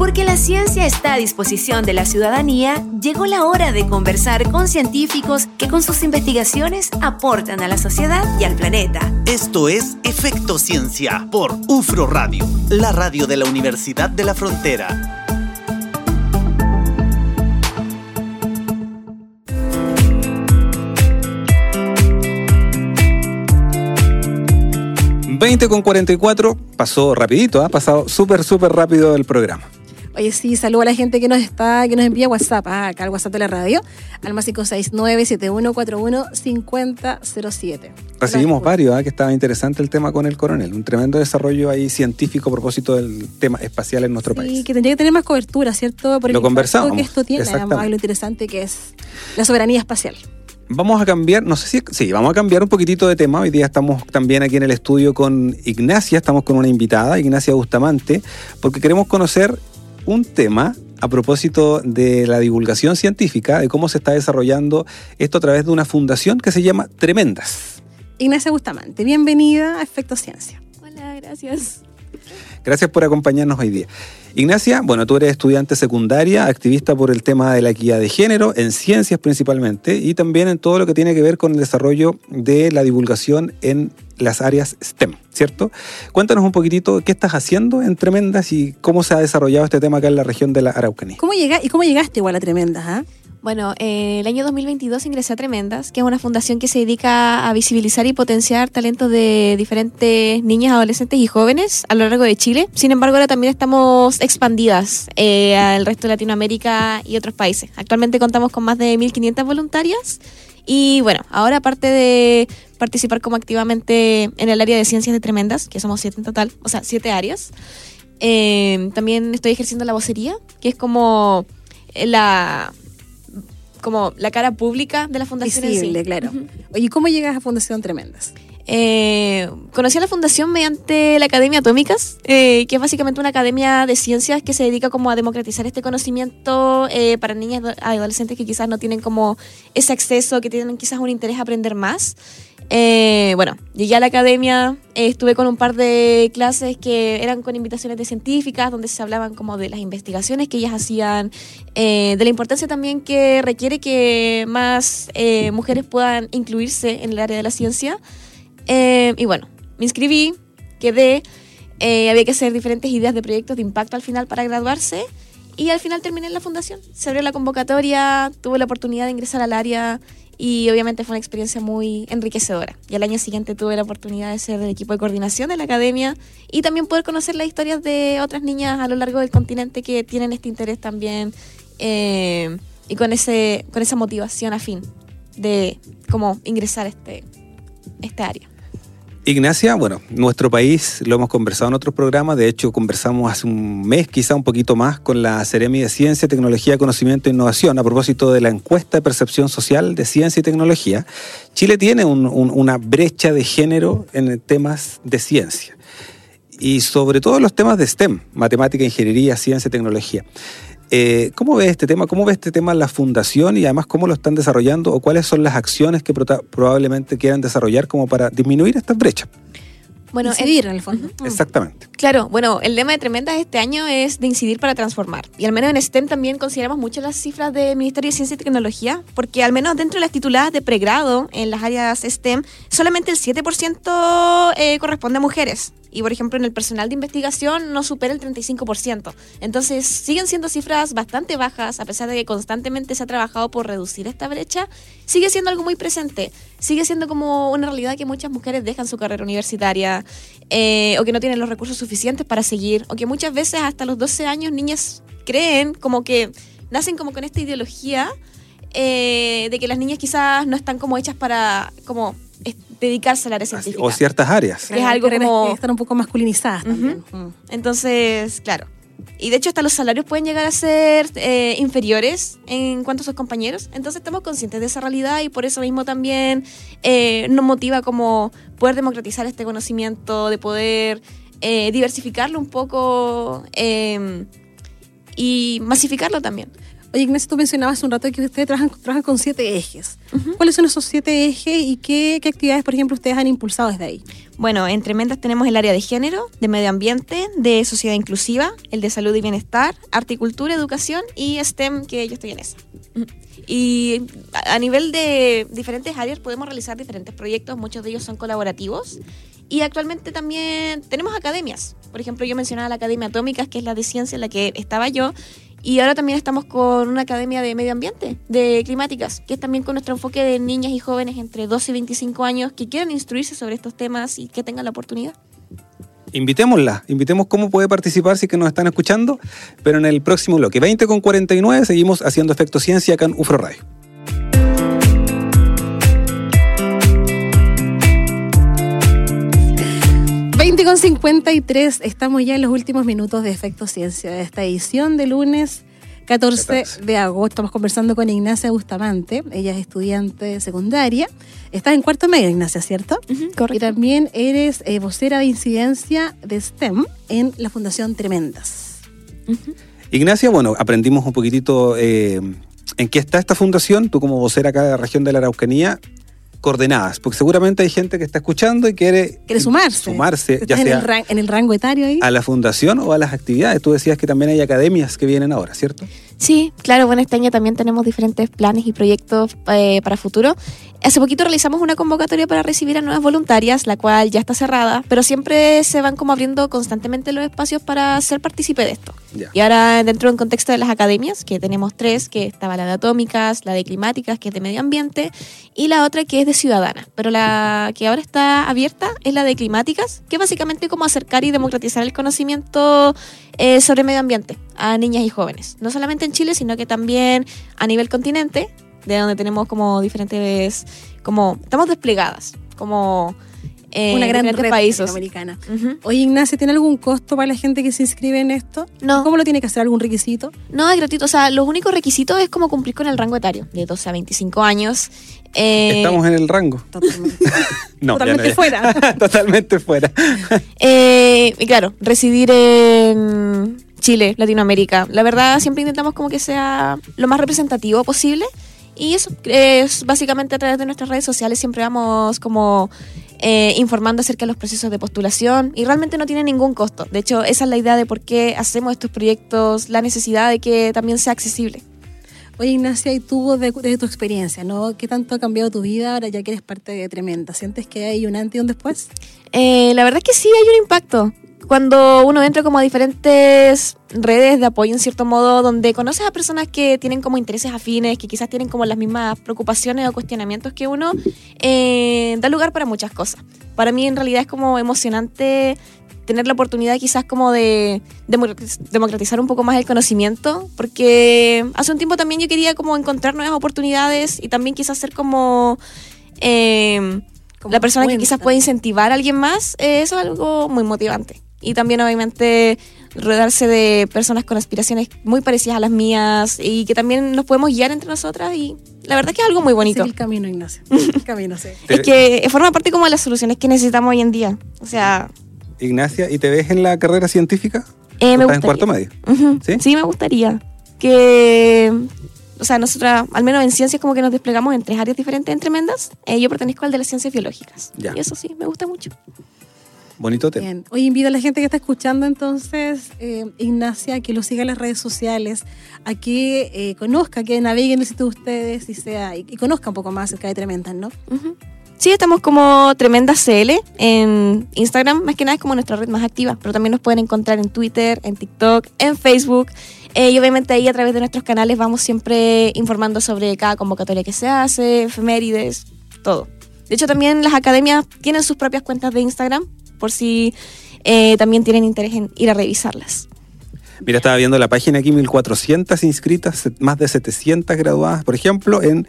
Porque la ciencia está a disposición de la ciudadanía, llegó la hora de conversar con científicos que con sus investigaciones aportan a la sociedad y al planeta. Esto es Efecto Ciencia por UFRO Radio, la radio de la Universidad de la Frontera. 20 con 44, pasó rapidito, ha pasado súper, súper rápido el programa. Oye, sí, saludo a la gente que nos está, que nos envía WhatsApp, ah, acá al WhatsApp de la radio, al más 569-7141-5007. Recibimos varios, ah, que estaba interesante el tema con el coronel, un tremendo desarrollo ahí científico a propósito del tema espacial en nuestro país. Sí, que tendría que tener más cobertura, ¿cierto? Por lo conversamos. que esto tiene, además, lo interesante que es la soberanía espacial vamos a cambiar, no sé si, sí, vamos a cambiar un poquitito de tema. Hoy día estamos también aquí en el estudio con Ignacia, estamos con una invitada, Ignacia Bustamante, porque queremos conocer un tema a propósito de la divulgación científica, de cómo se está desarrollando esto a través de una fundación que se llama Tremendas. Ignacia Bustamante, bienvenida a Efecto Ciencia. Hola, gracias. Gracias por acompañarnos hoy día. Ignacia, bueno, tú eres estudiante secundaria, activista por el tema de la equidad de género, en ciencias principalmente, y también en todo lo que tiene que ver con el desarrollo de la divulgación en las áreas STEM, ¿cierto? Cuéntanos un poquitito qué estás haciendo en Tremendas y cómo se ha desarrollado este tema acá en la región de la Araucanía. ¿Cómo llega, ¿Y cómo llegaste igual a Tremendas? Ah? Bueno, eh, el año 2022 ingresé a Tremendas, que es una fundación que se dedica a visibilizar y potenciar talentos de diferentes niñas, adolescentes y jóvenes a lo largo de Chile. Sin embargo, ahora también estamos expandidas eh, al resto de Latinoamérica y otros países. Actualmente contamos con más de 1.500 voluntarias y bueno, ahora aparte de participar como activamente en el área de ciencias de Tremendas, que somos siete en total, o sea, siete áreas, eh, también estoy ejerciendo la vocería, que es como la como la cara pública de la fundación. Visible, claro. Oye, ¿cómo llegas a Fundación Tremendas? Eh, conocí a la fundación mediante la Academia Atómicas, eh, que es básicamente una academia de ciencias que se dedica como a democratizar este conocimiento eh, para niñas y adolescentes que quizás no tienen como ese acceso, que tienen quizás un interés a aprender más. Eh, bueno, llegué a la academia, estuve con un par de clases que eran con invitaciones de científicas, donde se hablaban como de las investigaciones que ellas hacían, eh, de la importancia también que requiere que más eh, mujeres puedan incluirse en el área de la ciencia. y bueno, me inscribí, quedé, había que hacer diferentes ideas de proyectos de impacto al final para graduarse. Y al final terminé en la fundación. Se abrió la convocatoria, tuve la oportunidad de ingresar al área y obviamente fue una experiencia muy enriquecedora. Y al año siguiente tuve la oportunidad de ser del equipo de coordinación de la academia y también poder conocer las historias de otras niñas a lo largo del continente que tienen este interés también eh, y con, ese, con esa motivación afín de cómo ingresar a este, este área. Ignacia, bueno, nuestro país lo hemos conversado en otros programas, de hecho conversamos hace un mes, quizá un poquito más, con la Seremi de Ciencia, Tecnología, Conocimiento e Innovación a propósito de la encuesta de percepción social de ciencia y tecnología. Chile tiene una brecha de género en temas de ciencia y sobre todo los temas de STEM, matemática, ingeniería, ciencia y tecnología. Eh, ¿Cómo ve este tema? ¿Cómo ve este tema la fundación y además cómo lo están desarrollando o cuáles son las acciones que probablemente quieran desarrollar como para disminuir estas brechas? Bueno, incidir en el fondo. Exactamente. Claro, bueno, el lema de Tremendas este año es de incidir para transformar. Y al menos en STEM también consideramos mucho las cifras del Ministerio de Ciencia y Tecnología, porque al menos dentro de las tituladas de pregrado en las áreas STEM, solamente el 7% eh, corresponde a mujeres y por ejemplo en el personal de investigación no supera el 35%. Entonces siguen siendo cifras bastante bajas, a pesar de que constantemente se ha trabajado por reducir esta brecha, sigue siendo algo muy presente, sigue siendo como una realidad que muchas mujeres dejan su carrera universitaria eh, o que no tienen los recursos suficientes para seguir, o que muchas veces hasta los 12 años niñas creen como que nacen como con esta ideología eh, de que las niñas quizás no están como hechas para como dedicarse al área científica. O ciertas áreas. Es algo como... Están un poco masculinizadas también. Entonces, claro. Y de hecho hasta los salarios pueden llegar a ser eh, inferiores en cuanto a sus compañeros. Entonces estamos conscientes de esa realidad y por eso mismo también eh, nos motiva como poder democratizar este conocimiento, de poder eh, diversificarlo un poco em, y masificarlo también. Oye, Ignacio, tú mencionabas hace un rato que ustedes trabajan, trabajan con siete ejes. ¿Cuáles son esos siete ejes y qué, qué actividades, por ejemplo, ustedes han impulsado desde ahí? Bueno, en Tremendas tenemos el área de género, de medio ambiente, de sociedad inclusiva, el de salud y bienestar, articultura, educación y STEM, que yo estoy en esa. Y a a nivel de diferentes áreas podemos realizar diferentes proyectos, muchos de ellos son colaborativos. Y actualmente también tenemos academias. Por ejemplo, yo mencionaba la Academia Atómicas, que es la de ciencia en la que estaba yo. Y ahora también estamos con una academia de medio ambiente, de climáticas, que es también con nuestro enfoque de niñas y jóvenes entre 12 y 25 años que quieran instruirse sobre estos temas y que tengan la oportunidad. Invitémosla, invitemos cómo puede participar si que nos están escuchando, pero en el próximo bloque, 20 con 49, seguimos haciendo Efecto Ciencia acá en UFRO Radio. Con 53, estamos ya en los últimos minutos de Efecto Ciencia de esta edición de lunes 14 de agosto. Estamos conversando con Ignacia Bustamante, ella es estudiante de secundaria. Estás en cuarto medio, Ignacia, ¿cierto? Y también eres eh, vocera de incidencia de STEM en la Fundación Tremendas. Ignacia, bueno, aprendimos un poquitito eh, en qué está esta fundación, tú como vocera acá de la región de la Araucanía, coordenadas, porque seguramente hay gente que está escuchando y quiere, ¿Quiere sumarse? sumarse, ya ¿Estás en, sea el ran- en el rango etario ahí? a la fundación o a las actividades. Tú decías que también hay academias que vienen ahora, ¿cierto? Sí, claro, bueno, este año también tenemos diferentes planes y proyectos eh, para futuro. Hace poquito realizamos una convocatoria para recibir a nuevas voluntarias, la cual ya está cerrada, pero siempre se van como abriendo constantemente los espacios para ser partícipe de esto. Y ahora dentro del contexto de las academias, que tenemos tres, que estaba la de atómicas, la de climáticas, que es de medio ambiente, y la otra que es de ciudadana. Pero la que ahora está abierta es la de climáticas, que es básicamente como acercar y democratizar el conocimiento eh, sobre medio ambiente a niñas y jóvenes. No solamente en Chile, sino que también a nivel continente, de donde tenemos como diferentes, como estamos desplegadas, como eh, Una gran red países. latinoamericana. Ujú. Oye, Ignacia, ¿tiene algún costo para la gente que se inscribe en esto? No. ¿Cómo lo tiene que hacer? ¿Algún requisito? No, es gratuito. O sea, los únicos requisitos es como cumplir con el rango etario, de 12 a 25 años. Eh, Estamos en el rango. Totalmente. No, Totalmente no, fuera. Totalmente fuera. eh, y claro, residir en Chile, Latinoamérica. La verdad, siempre intentamos como que sea lo más representativo posible. Y eso es básicamente a través de nuestras redes sociales siempre vamos como eh, informando acerca de los procesos de postulación y realmente no tiene ningún costo. De hecho, esa es la idea de por qué hacemos estos proyectos, la necesidad de que también sea accesible. Oye, Ignacia, y tú de, de tu experiencia, ¿no? ¿Qué tanto ha cambiado tu vida ahora ya que eres parte de Tremenda? ¿Sientes que hay un antes y un después? Eh, la verdad es que sí hay un impacto. Cuando uno entra como a diferentes redes de apoyo en cierto modo, donde conoces a personas que tienen como intereses afines, que quizás tienen como las mismas preocupaciones o cuestionamientos que uno, eh, da lugar para muchas cosas. Para mí en realidad es como emocionante tener la oportunidad quizás como de democratiz- democratizar un poco más el conocimiento, porque hace un tiempo también yo quería como encontrar nuevas oportunidades y también quizás ser como... eh, la persona que quizás puede incentivar a alguien más, eh, eso es algo muy motivante. Y también obviamente rodearse de personas con aspiraciones muy parecidas a las mías y que también nos podemos guiar entre nosotras y la verdad que es algo muy bonito. Sigue el camino, Ignacia. El camino, sí. Es que forma parte como de las soluciones que necesitamos hoy en día. O sea, Ignacia, ¿y te ves en la carrera científica? eh, me ¿Estás en gustaría. cuarto medio? Ujú, ¿Sí? ¿Sí? me gustaría. Que, o sea, nosotras, al menos en ciencias, como que nos desplegamos en tres áreas diferentes en tremendas. Eh, yo pertenezco al de las ciencias biológicas. Ya. Y eso sí, me gusta mucho. Bonito tema. Bien. Hoy invito a la gente que está escuchando entonces, eh, Ignacia, a que lo siga en las redes sociales, a que eh, conozca, que navegue en el sitio de ustedes y, sea, y, y conozca un poco más acerca de Tremendas, ¿no? Ujú. Sí, estamos como Tremenda CL en Instagram, más que nada es como nuestra red más activa, pero también nos pueden encontrar en Twitter, en TikTok, en Facebook. eh, y obviamente ahí a través de nuestros canales vamos siempre informando sobre cada convocatoria que se hace, efemérides, todo. De hecho, también las academias tienen sus propias cuentas de Instagram, por si eh, también tienen interés en ir a revisarlas. Mira, estaba viendo la página aquí, 1400 inscritas, más de 700 graduadas, por ejemplo, en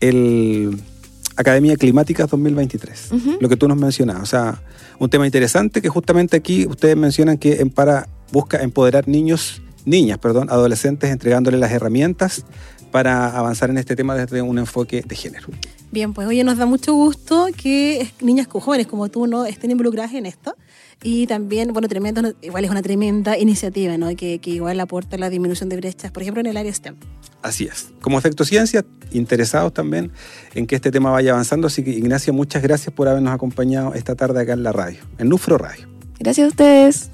el Academia Climática 2023. Ujú. Lo que tú nos mencionabas. O sea, un tema interesante que justamente aquí ustedes mencionan que en para busca empoderar niños, niñas, perdón, adolescentes, entregándoles las herramientas para avanzar en este tema desde un enfoque de género. Bien, pues oye, nos da mucho gusto que niñas jóvenes como tú no estén involucradas en esto. Y también, bueno, tremendo, igual es una tremenda iniciativa, ¿no? Que, que igual aporta la disminución de brechas, por ejemplo, en el área STEM. Así es. Como Efecto Ciencia, interesados también en que este tema vaya avanzando. Así que, Ignacia, muchas gracias por habernos acompañado esta tarde acá en la radio, en Nufro Radio. Gracias a ustedes.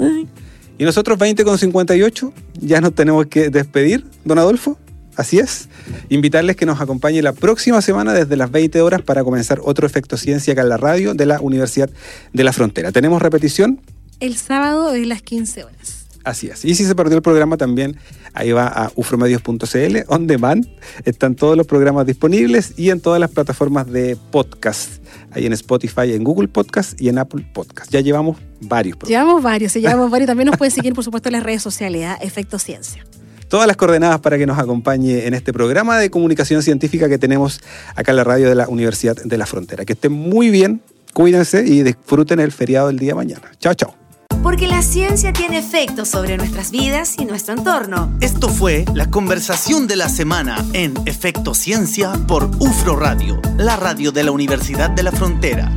Y nosotros, 20 con 58, ya nos tenemos que despedir, don Adolfo. Así es. Invitarles que nos acompañe la próxima semana desde las 20 horas para comenzar otro Efecto Ciencia acá en la radio de la Universidad de la Frontera. ¿Tenemos repetición? El sábado de las 15 horas. Así es. Y si se perdió el programa también, ahí va a ufromedios.cl, on demand. Están todos los programas disponibles y en todas las plataformas de podcast. Ahí en Spotify, en Google Podcast y en Apple Podcast. Ya llevamos varios programas. Llevamos varios, sí, llevamos varios. También nos pueden seguir, por supuesto, en las redes sociales, ¿eh? Efecto Ciencia todas las coordenadas para que nos acompañe en este programa de comunicación científica que tenemos acá en la radio de la Universidad de la Frontera. Que estén muy bien, cuídense y disfruten el feriado del día de mañana. Chao, chao. Porque la ciencia tiene efectos sobre nuestras vidas y nuestro entorno. Esto fue la conversación de la semana en Efecto Ciencia por UFRO Radio, la radio de la Universidad de la Frontera.